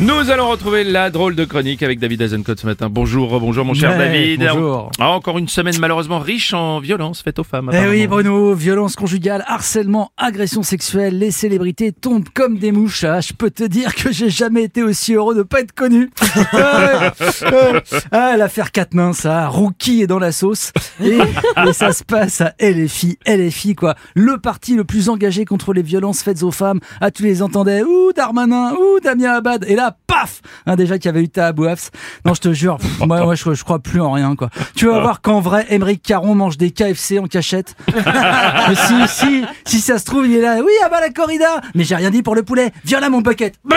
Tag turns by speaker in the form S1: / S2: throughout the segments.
S1: Nous allons retrouver la drôle de chronique avec David Azencott ce matin. Bonjour, bonjour mon cher
S2: Ouais,
S1: David.
S2: bonjour.
S1: Ah, encore une semaine malheureusement riche en violences faites aux femmes.
S2: Eh oui. Bruno, violence conjugale, harcèlement, agression sexuelle, les célébrités tombent comme des mouches. Ah, je peux te dire que j'ai jamais été aussi heureux de pas être connu. Ah. Ah, l'affaire Quatennens, ça, Rookie est dans la sauce. Et, et ça se passe à LFI, LFI quoi. Le parti le plus engagé contre les violences faites aux femmes. Ah, tu les entendais, ouh Darmanin, ouh Damien Abad. Et là, paf hein, Déjà qu'il y avait eu ta Bouafs. Non, je te jure, pff, moi, moi je, je crois plus en rien quoi. Tu vas voir qu'en vrai, Émeric Caron mange des KFC en cachette. Mais si, si, si ça se trouve, il est là. Oui, ah bah la corrida. Mais j'ai rien dit pour le poulet. Viens là, mon bucket.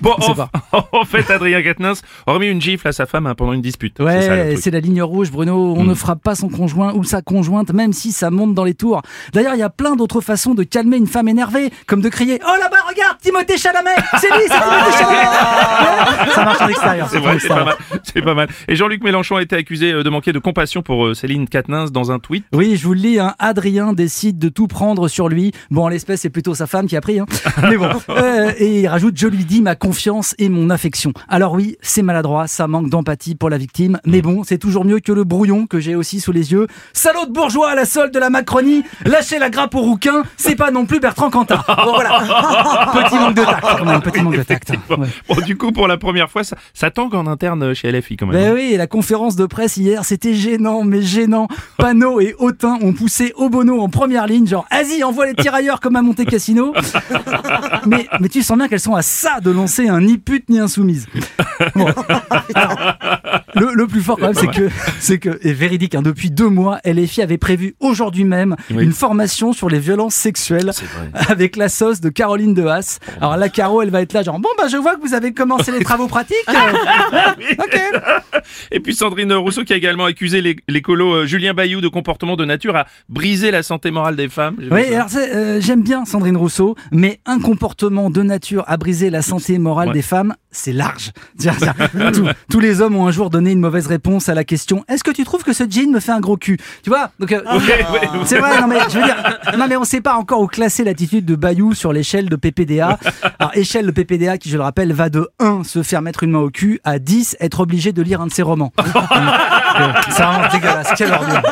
S1: Bon, en, fait, Adrien Quatennens a remis une gifle à sa femme hein, pendant une dispute.
S2: Ouais, c'est la ligne rouge, Bruno. On ne frappe pas son conjoint ou sa conjointe, même si ça monte dans les tours. D'ailleurs, il y a plein d'autres façons de calmer une femme énervée, comme de crier Oh là-bas, regarde, Timothée Chalamet. C'est lui, c'est Timothée Chalamet. Ouais, Ça marche en extérieur.
S1: C'est
S2: en
S1: vrai, c'est pas mal. C'est pas mal. Et Jean-Luc Mélenchon a été accusé euh, de manquer de compassion pour euh, Céline Quatennens dans un tweet.
S2: Oui, je vous le lis, hein, Adrien décide de tout prendre sur lui. Bon, en l'espèce, c'est plutôt sa femme qui a pris. Hein. Mais bon. Euh, et il rajoute, je lui dis ma confiance et mon affection. Alors oui, c'est maladroit, ça manque d'empathie pour la victime. Mais bon, c'est toujours mieux que le brouillon que j'ai aussi sous les yeux. Salaud de bourgeois à la solde de la Macronie, lâchez la grappe au rouquin, c'est pas non plus Bertrand Cantat. Bon, voilà. Petit manque de tact, quand même, petit manque de tact. hein. Ouais.
S1: Bon, du coup, pour la première fois, ça, ça tangue en interne chez LFI quand même.
S2: Ben oui, et la conférence de presse hier, c'était gênant, mais gênant. Panot et Autain ont poussé Obono en première ligne, genre, vas-y, envoie les tirailleurs comme à Monte Cassino. mais, mais tu sens bien qu'elles sont à ça de lancer un ni pute ni insoumise. Bon. Alors, le, le plus fort quand même, c'est que, c'est que, et véridique, hein, depuis deux mois, LFI avait prévu aujourd'hui même
S1: Oui.
S2: une formation sur les violences sexuelles avec la sauce de Caroline de Haas. Alors la Caro, elle va être là, genre, bon bah je vois que vous avez commencé les travaux ok.
S1: Et puis Sandrine Rousseau qui a également accusé l'é- l'écolo euh, Julien Bayou de comportement de nature à briser la santé morale des femmes.
S2: Oui, alors euh, j'aime bien Sandrine Rousseau, mais un comportement de nature à briser la santé morale
S1: Ouais.
S2: des femmes, c'est large. C'est-à-dire, tous, tous les hommes ont un jour donné une mauvaise réponse à la question Est-ce que tu trouves que ce jean me fait un gros cul? Tu vois Donc, euh, c'est vrai, non mais je veux dire, non mais on sait pas encore où classer l'attitude de Bayou sur l'échelle de PPDA. Alors échelle de PPDA qui, je le rappelle, va de 1 se faire mettre une main au cul à 10 être obligé de lire un de ses romans. C'est vraiment dégueulasse. Quelle ordure.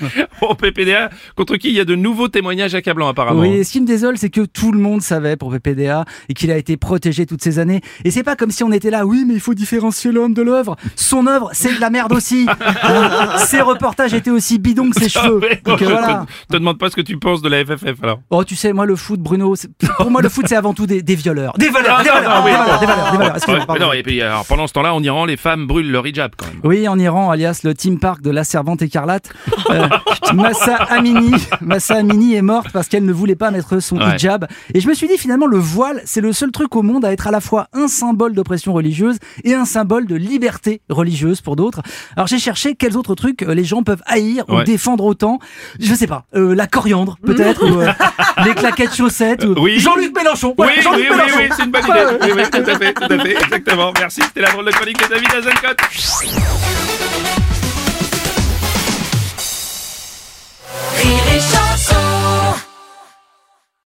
S1: Au PPDA, contre qui il y a de nouveaux témoignages accablants apparemment.
S2: Oui, ce qui me désole, c'est que tout le monde savait pour PPDA et qu'il a été protégé toutes ces années. Et c'est pas comme si on était là, oui, mais il faut différencier l'homme de l'œuvre. Son œuvre, c'est de la merde aussi. Hein ses reportages étaient aussi bidons que ses cheveux.
S1: Ouais,
S2: Donc euh,
S1: je
S2: voilà.
S1: te, te demande pas ce que tu penses de la FFF alors.
S2: Oh, tu sais, moi, le foot, Bruno, pour moi, le foot, c'est avant tout des, des violeurs. Des voleurs,
S1: Ah,
S2: des
S1: non,
S2: voleurs,
S1: et puis alors, pendant ce temps-là, en Iran, les femmes brûlent leur hijab quand même.
S2: Oui, en Iran, alias le Team Park de la Servante écarlate. Euh, Massa Amini, Massa Amini est morte parce qu'elle ne voulait pas mettre son
S1: Ouais.
S2: hijab. Et je me suis dit finalement, le voile, c'est le seul truc au monde à être à la fois un symbole d'oppression religieuse et un symbole de liberté religieuse pour d'autres. Alors j'ai cherché quels autres trucs euh, les gens peuvent haïr ou défendre autant. Je sais pas, euh, la coriandre peut-être, ou euh, les claquettes chaussettes, ou
S1: Oui.
S2: Jean-Luc Mélenchon.
S1: Oui,
S2: Ouais,
S1: oui,
S2: Jean-Luc
S1: oui,
S2: Mélenchon.
S1: oui, c'est une bonne idée. Oui, oui, tout à fait, tout à fait, exactement. Merci, c'était la drôle de chronique de David Azencott.